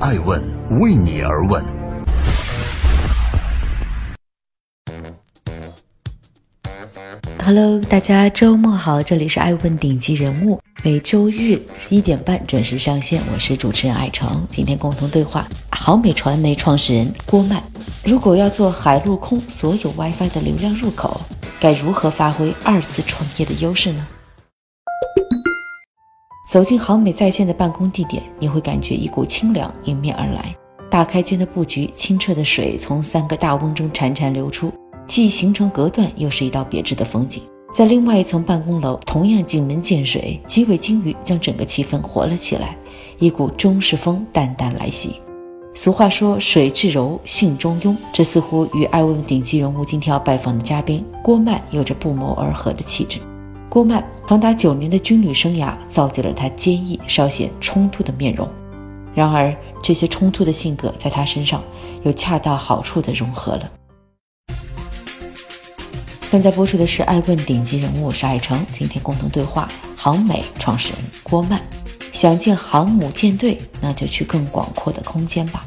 爱问为你而问。Hello，大家周末好，这里是爱问顶级人物，每周日一点半准时上线，我是主持人艾诚。今天共同对话好美传媒创始人郭曼。如果要做海陆空所有 WiFi 的流量入口，该如何发挥二次创业的优势呢？走进好美在线的办公地点，你会感觉一股清凉迎面而来。大开间的布局，清澈的水从三个大瓮中潺潺流出。既形成隔断，又是一道别致的风景。在另外一层办公楼，同样进门见水，几尾金鱼将整个气氛活了起来，一股中式风淡淡来袭。俗话说“水至柔，性中庸”，这似乎与爱问顶级人物今天要拜访的嘉宾郭曼有着不谋而合的气质。郭曼长达九年的军旅生涯，造就了他坚毅、稍显冲突的面容。然而，这些冲突的性格在他身上又恰到好处地融合了。正在播出的是《爱问顶级人物》，我是爱成。今天共同对话航美创始人郭曼。想建航母舰队，那就去更广阔的空间吧。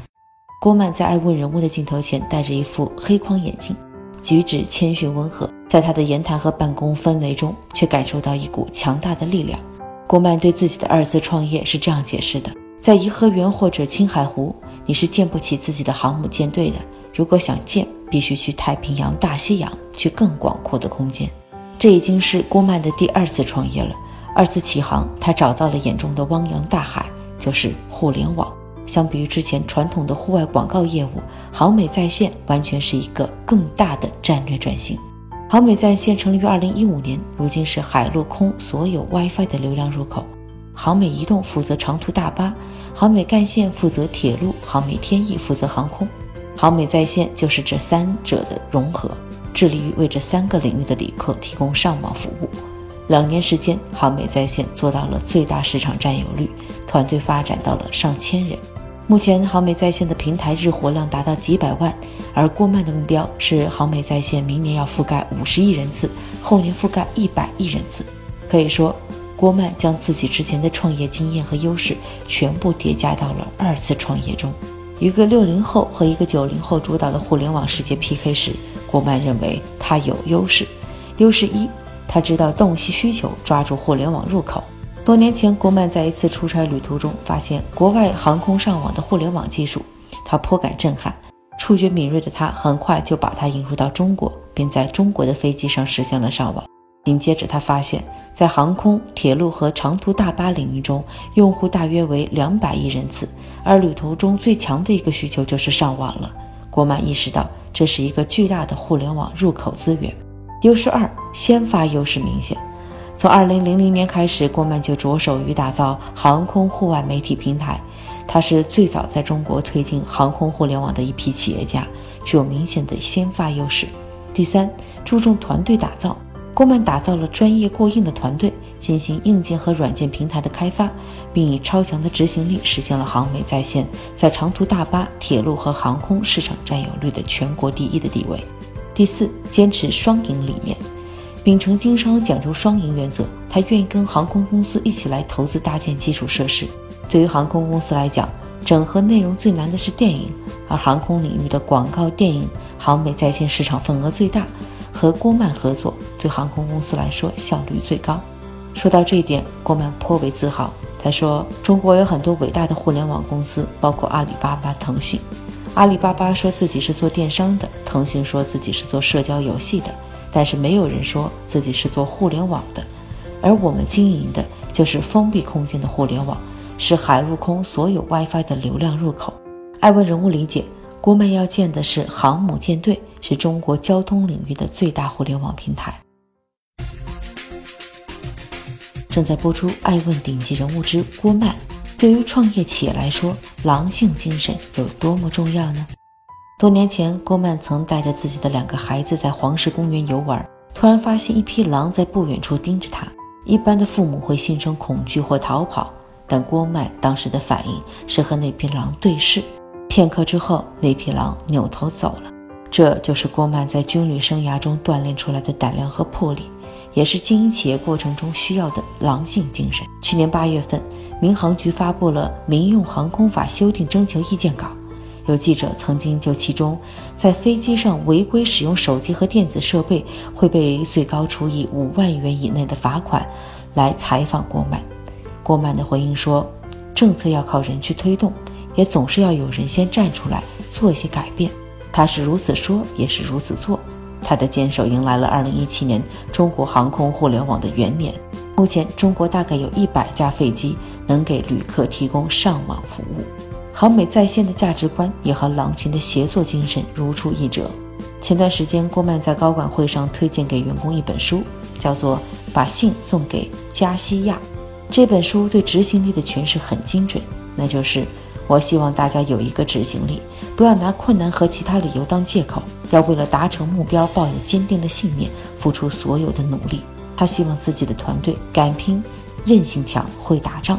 郭曼在爱问人物的镜头前戴着一副黑框眼镜，举止谦逊温和，在他的言谈和办公氛围中，却感受到一股强大的力量。郭曼对自己的二次创业是这样解释的：在颐和园或者青海湖，你是建不起自己的航母舰队的。如果想建，必须去太平洋、大西洋，去更广阔的空间。这已经是郭曼的第二次创业了。二次起航，他找到了眼中的汪洋大海，就是互联网。相比于之前传统的户外广告业务，航美在线完全是一个更大的战略转型。航美在线成立于二零一五年，如今是海陆空所有 WiFi 的流量入口。航美移动负责长途大巴，航美干线负责铁路，航美天翼负责航空。航美在线就是这三者的融合，致力于为这三个领域的旅客提供上网服务。两年时间，航美在线做到了最大市场占有率，团队发展到了上千人。目前，好美在线的平台日活量达到几百万，而郭曼的目标是好美在线明年要覆盖五十亿人次，后年覆盖一百亿人次。可以说，郭曼将自己之前的创业经验和优势全部叠加到了二次创业中。一个六零后和一个九零后主导的互联网世界 PK 时，郭曼认为他有优势。优势一，他知道洞悉需求，抓住互联网入口。多年前，国曼在一次出差旅途中发现国外航空上网的互联网技术，他颇感震撼。触觉敏锐的他很快就把它引入到中国，并在中国的飞机上实现了上网。紧接着，他发现，在航空、铁路和长途大巴领域中，用户大约为两百亿人次，而旅途中最强的一个需求就是上网了。国曼意识到，这是一个巨大的互联网入口资源。优势二，先发优势明显。从二零零零年开始，郭曼就着手于打造航空户外媒体平台，他是最早在中国推进航空互联网的一批企业家，具有明显的先发优势。第三，注重团队打造。郭曼打造了专业过硬的团队，进行硬件和软件平台的开发，并以超强的执行力实现了航美在线在长途大巴、铁路和航空市场占有率的全国第一的地位。第四，坚持双赢理念，秉承经商讲究双赢原则，他愿意跟航空公司一起来投资搭建基础设施。对于航空公司来讲，整合内容最难的是电影，而航空领域的广告电影，航美在线市场份额最大。和郭曼合作，对航空公司来说效率最高。说到这一点，郭曼颇为自豪。他说：“中国有很多伟大的互联网公司，包括阿里巴巴、腾讯。阿里巴巴说自己是做电商的，腾讯说自己是做社交游戏的，但是没有人说自己是做互联网的。而我们经营的就是封闭空间的互联网，是海陆空所有 WiFi 的流量入口。”爱问人物理解。郭曼要建的是航母舰队，是中国交通领域的最大互联网平台。正在播出《爱问顶级人物之郭曼》，对于创业企业来说，狼性精神有多么重要呢？多年前，郭曼曾带着自己的两个孩子在黄石公园游玩，突然发现一匹狼在不远处盯着他。一般的父母会心生恐惧或逃跑，但郭曼当时的反应是和那匹狼对视。片刻之后，那匹狼扭头走了。这就是郭曼在军旅生涯中锻炼出来的胆量和魄力。也是经营企业过程中需要的狼性精神。去年八月份，民航局发布了《民用航空法》修订征求意见稿。有记者曾经就其中在飞机上违规使用手机和电子设备会被最高处以五万元以内的罚款来采访郭曼。郭曼的回应说：“政策要靠人去推动，也总是要有人先站出来做一些改变。他是如此说，也是如此做。他的坚守迎来了2017年中国航空互联网的元年。目前，中国大概有一百架飞机能给旅客提供上网服务。”好美在线的价值观也和狼群的协作精神如出一辙。前段时间，郭曼在高管会上推荐给员工一本书，叫做《把信送给加西亚》。这本书对执行力的诠释很精准，那就是我希望大家有一个执行力，不要拿困难和其他理由当借口，要为了达成目标抱有坚定的信念，付出所有的努力。他希望自己的团队敢拼、韧性强、会打仗。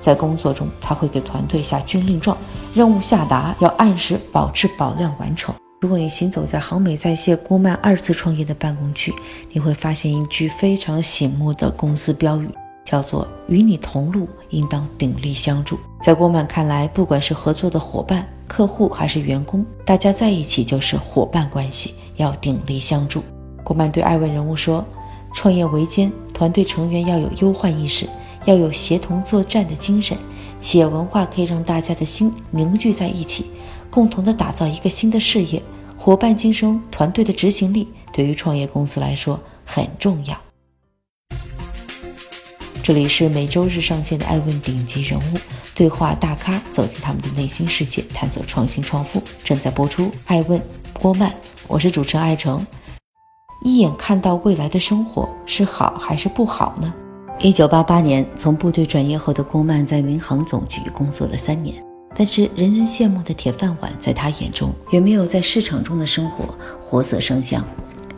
在工作中，他会给团队下军令状，任务下达要按时、保质、保量完成。如果你行走在航美在线郭曼二次创业的办公区，你会发现一句非常醒目的公司标语，叫做“与你同路，应当鼎力相助”。在郭曼看来，不管是合作的伙伴、客户还是员工，大家在一起就是伙伴关系，要鼎力相助。郭曼对艾问人物说：“创业维艰，团队成员要有忧患意识。”要有协同作战的精神，企业文化可以让大家的心凝聚在一起，共同的打造一个新的事业。伙伴精神、团队的执行力，对于创业公司来说很重要。这里是每周日上线的《爱问顶级人物》对话大咖，走进他们的内心世界，探索创新创富，正在播出。爱问郭曼，我是主持人艾诚。一眼看到未来的生活是好还是不好呢？一九八八年，从部队转业后的郭曼在民航总局工作了三年，但是人人羡慕的铁饭碗，在他眼中远没有在市场中的生活活色生香。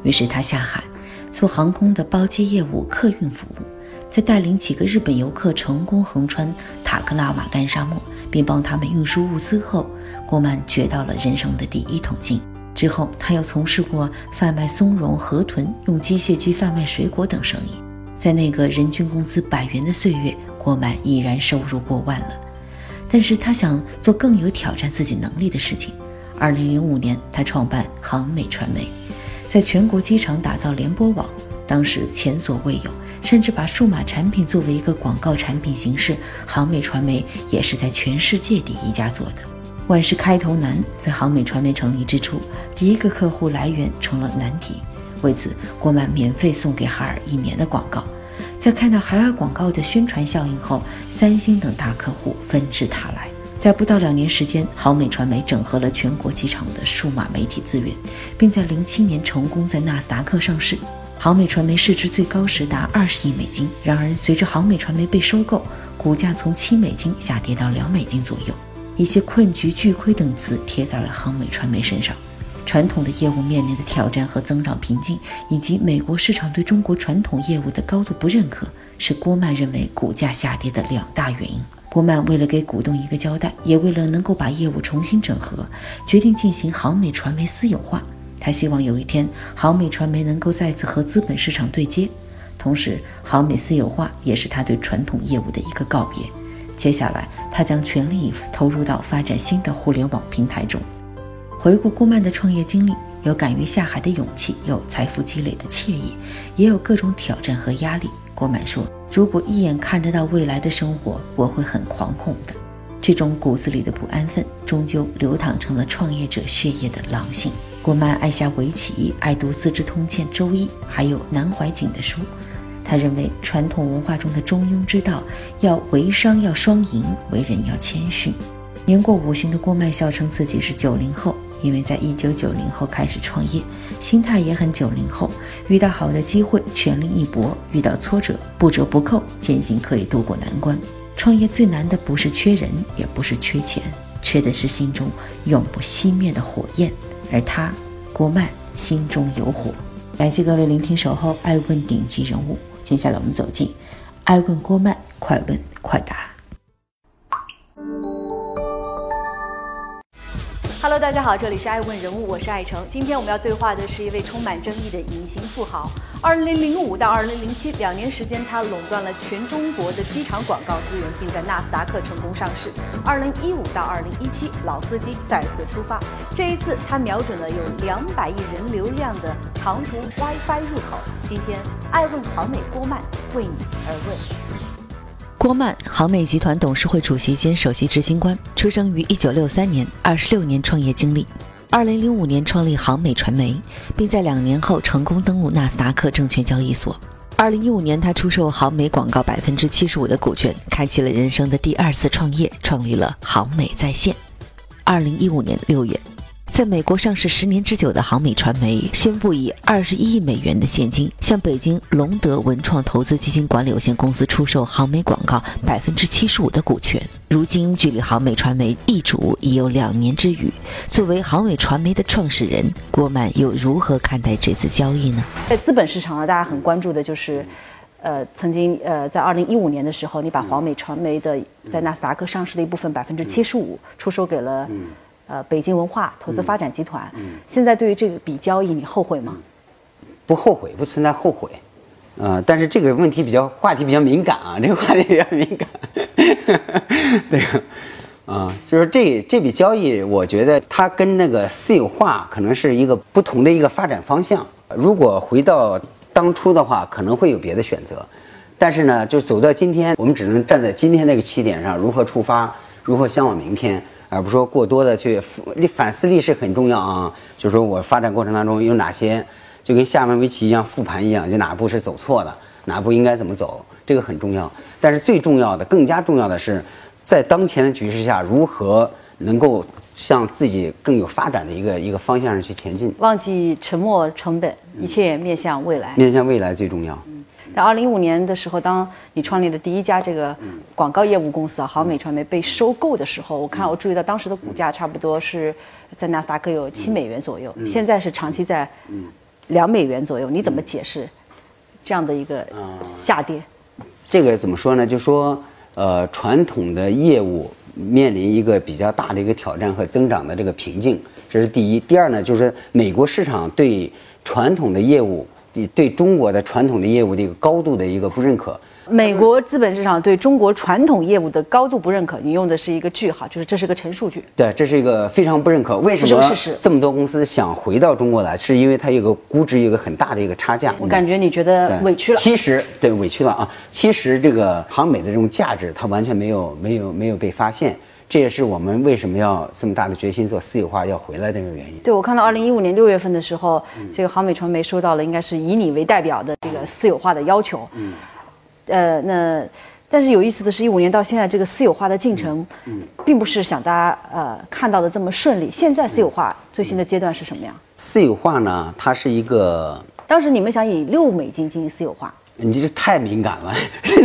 于是他下海做航空的包机业务、客运服务，在带领几个日本游客成功横穿塔克拉玛干沙漠，并帮他们运输物资后，郭曼掘到了人生的第一桶金。之后，他又从事过贩卖松茸、河豚、用机械机贩卖水果等生意。在那个人均工资百元的岁月，郭曼已然收入过万了。但是他想做更有挑战自己能力的事情。二零零五年，他创办航美传媒，在全国机场打造联播网，当时前所未有，甚至把数码产品作为一个广告产品形式。航美传媒也是在全世界第一家做的。万事开头难，在航美传媒成立之初，第一个客户来源成了难题。为此，郭曼免费送给海尔一年的广告。在看到海尔广告的宣传效应后，三星等大客户纷至沓来。在不到两年时间，航美传媒整合了全国机场的数码媒体资源，并在零七年成功在纳斯达克上市。航美传媒市值最高时达二十亿美金。然而，随着航美传媒被收购，股价从七美金下跌到两美金左右。一些困局、巨亏等词贴在了航美传媒身上。传统的业务面临的挑战和增长瓶颈，以及美国市场对中国传统业务的高度不认可，是郭曼认为股价下跌的两大原因。郭曼为了给股东一个交代，也为了能够把业务重新整合，决定进行航美传媒私有化。他希望有一天航美传媒能够再次和资本市场对接，同时航美私有化也是他对传统业务的一个告别。接下来，他将全力以赴投入到发展新的互联网平台中。回顾郭曼的创业经历，有敢于下海的勇气，有财富积累的惬意，也有各种挑战和压力。郭曼说：“如果一眼看得到未来的生活，我会很惶恐的。这种骨子里的不安分，终究流淌成了创业者血液的狼性。”郭曼爱下围棋，爱读《资治通鉴》《周易》，还有南怀瑾的书。他认为传统文化中的中庸之道，要为商要双赢，为人要谦逊。年过五旬的郭曼笑称自己是九零后。因为在一九九零后开始创业，心态也很九零后。遇到好的机会，全力一搏；遇到挫折，不折不扣，坚信可以渡过难关。创业最难的不是缺人，也不是缺钱，缺的是心中永不熄灭的火焰。而他，郭曼心中有火。感谢各位聆听，守候爱问顶级人物。接下来我们走进爱问郭曼，快问快答。Hello，大家好，这里是爱问人物，我是爱成。今天我们要对话的是一位充满争议的隐形富豪。二零零五到二零零七两年时间，他垄断了全中国的机场广告资源，并在纳斯达克成功上市。二零一五到二零一七，老司机再次出发，这一次他瞄准了有两百亿人流量的长途 WiFi 入口。今天，爱问好美郭曼为你而问。郭曼，好美集团董事会主席兼首席执行官，出生于一九六三年，二十六年创业经历。二零零五年创立航美传媒，并在两年后成功登陆纳斯达克证券交易所。二零一五年，他出售航美广告百分之七十五的股权，开启了人生的第二次创业，创立了航美在线。二零一五年六月。在美国上市十年之久的航美传媒宣布以二十一亿美元的现金向北京隆德文创投资基金管理有限公司出售航美广告百分之七十五的股权。如今距离航美传媒易主已有两年之余，作为航美传媒的创始人，郭曼又如何看待这次交易呢？在资本市场呢，大家很关注的就是，呃，曾经呃，在二零一五年的时候，你把航美传媒的在纳斯达克上市的一部分百分之七十五出售给了。呃，北京文化投资发展集团，现在对于这个笔交易，你后悔吗？不后悔，不存在后悔。呃，但是这个问题比较话题比较敏感啊，这个话题比较敏感。对，啊，就是这这笔交易，我觉得它跟那个私有化可能是一个不同的一个发展方向。如果回到当初的话，可能会有别的选择。但是呢，就走到今天，我们只能站在今天那个起点上，如何出发，如何向往明天。而不是说过多的去反思历史很重要啊，就是说我发展过程当中有哪些，就跟下面围棋一样复盘一样，就哪步是走错的，哪步应该怎么走，这个很重要。但是最重要的，更加重要的是，在当前的局势下，如何能够向自己更有发展的一个一个方向上去前进。忘记沉没成本，一切面向未来。面向未来最重要。在二零一五年的时候，当你创立的第一家这个广告业务公司啊，好美传媒被收购的时候，我看我注意到当时的股价差不多是在纳斯达克有七美元左右，现在是长期在两美元左右。你怎么解释这样的一个下跌？这个怎么说呢？就说呃，传统的业务面临一个比较大的一个挑战和增长的这个瓶颈，这是第一。第二呢，就是美国市场对传统的业务。对中国的传统的业务的一个高度的一个不认可，美国资本市场对中国传统业务的高度不认可，你用的是一个句号，就是这是个陈述句。对，这是一个非常不认可。为什么这么多公司想回到中国来？是因为它有个估值有个很大的一个差价。我感觉你觉得委屈了。其实对委屈了啊，其实这个航美的这种价值，它完全没有没有没有被发现。这也是我们为什么要这么大的决心做私有化要回来的一个原因。对，我看到二零一五年六月份的时候，这个航美传媒收到了应该是以你为代表的这个私有化的要求。嗯。呃，那但是有意思的是，一五年到现在这个私有化的进程，嗯，并不是像大家呃看到的这么顺利。现在私有化最新的阶段是什么样？私有化呢，它是一个。当时你们想以六美金进行私有化。你这太敏感了，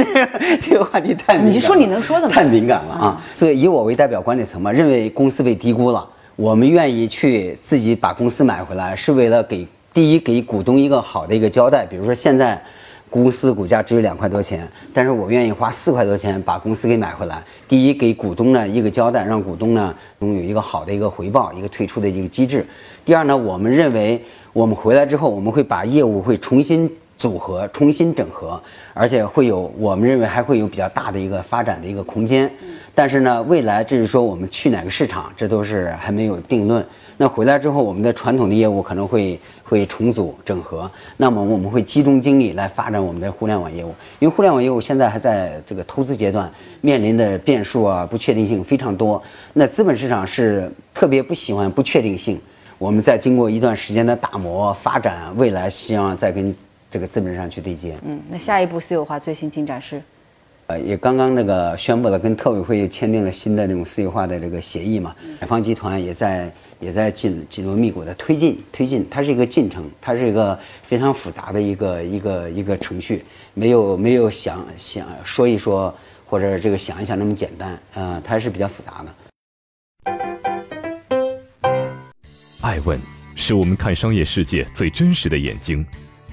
这个话题太敏感。你就说你能说的吗？太敏感了啊！所以以我为代表管理层嘛，认为公司被低估了，我们愿意去自己把公司买回来，是为了给第一给股东一个好的一个交代。比如说现在公司股价只有两块多钱，但是我愿意花四块多钱把公司给买回来。第一给股东呢一个交代，让股东呢能有一个好的一个回报，一个退出的一个机制。第二呢，我们认为我们回来之后，我们会把业务会重新。组合重新整合，而且会有我们认为还会有比较大的一个发展的一个空间。但是呢，未来至于说我们去哪个市场，这都是还没有定论。那回来之后，我们的传统的业务可能会会重组整合。那么我们会集中精力来发展我们的互联网业务，因为互联网业务现在还在这个投资阶段，面临的变数啊、不确定性非常多。那资本市场是特别不喜欢不确定性。我们在经过一段时间的打磨发展，未来希望再跟。这个资本上去对接，嗯，那下一步私有化最新进展是，呃，也刚刚那个宣布了，跟特委会又签订了新的这种私有化的这个协议嘛，海方集团也在也在紧紧锣密鼓的推进推进，它是一个进程，它是一个非常复杂的一个一个一个程序，没有没有想想说一说或者这个想一想那么简单，呃，它是比较复杂的。爱问是我们看商业世界最真实的眼睛。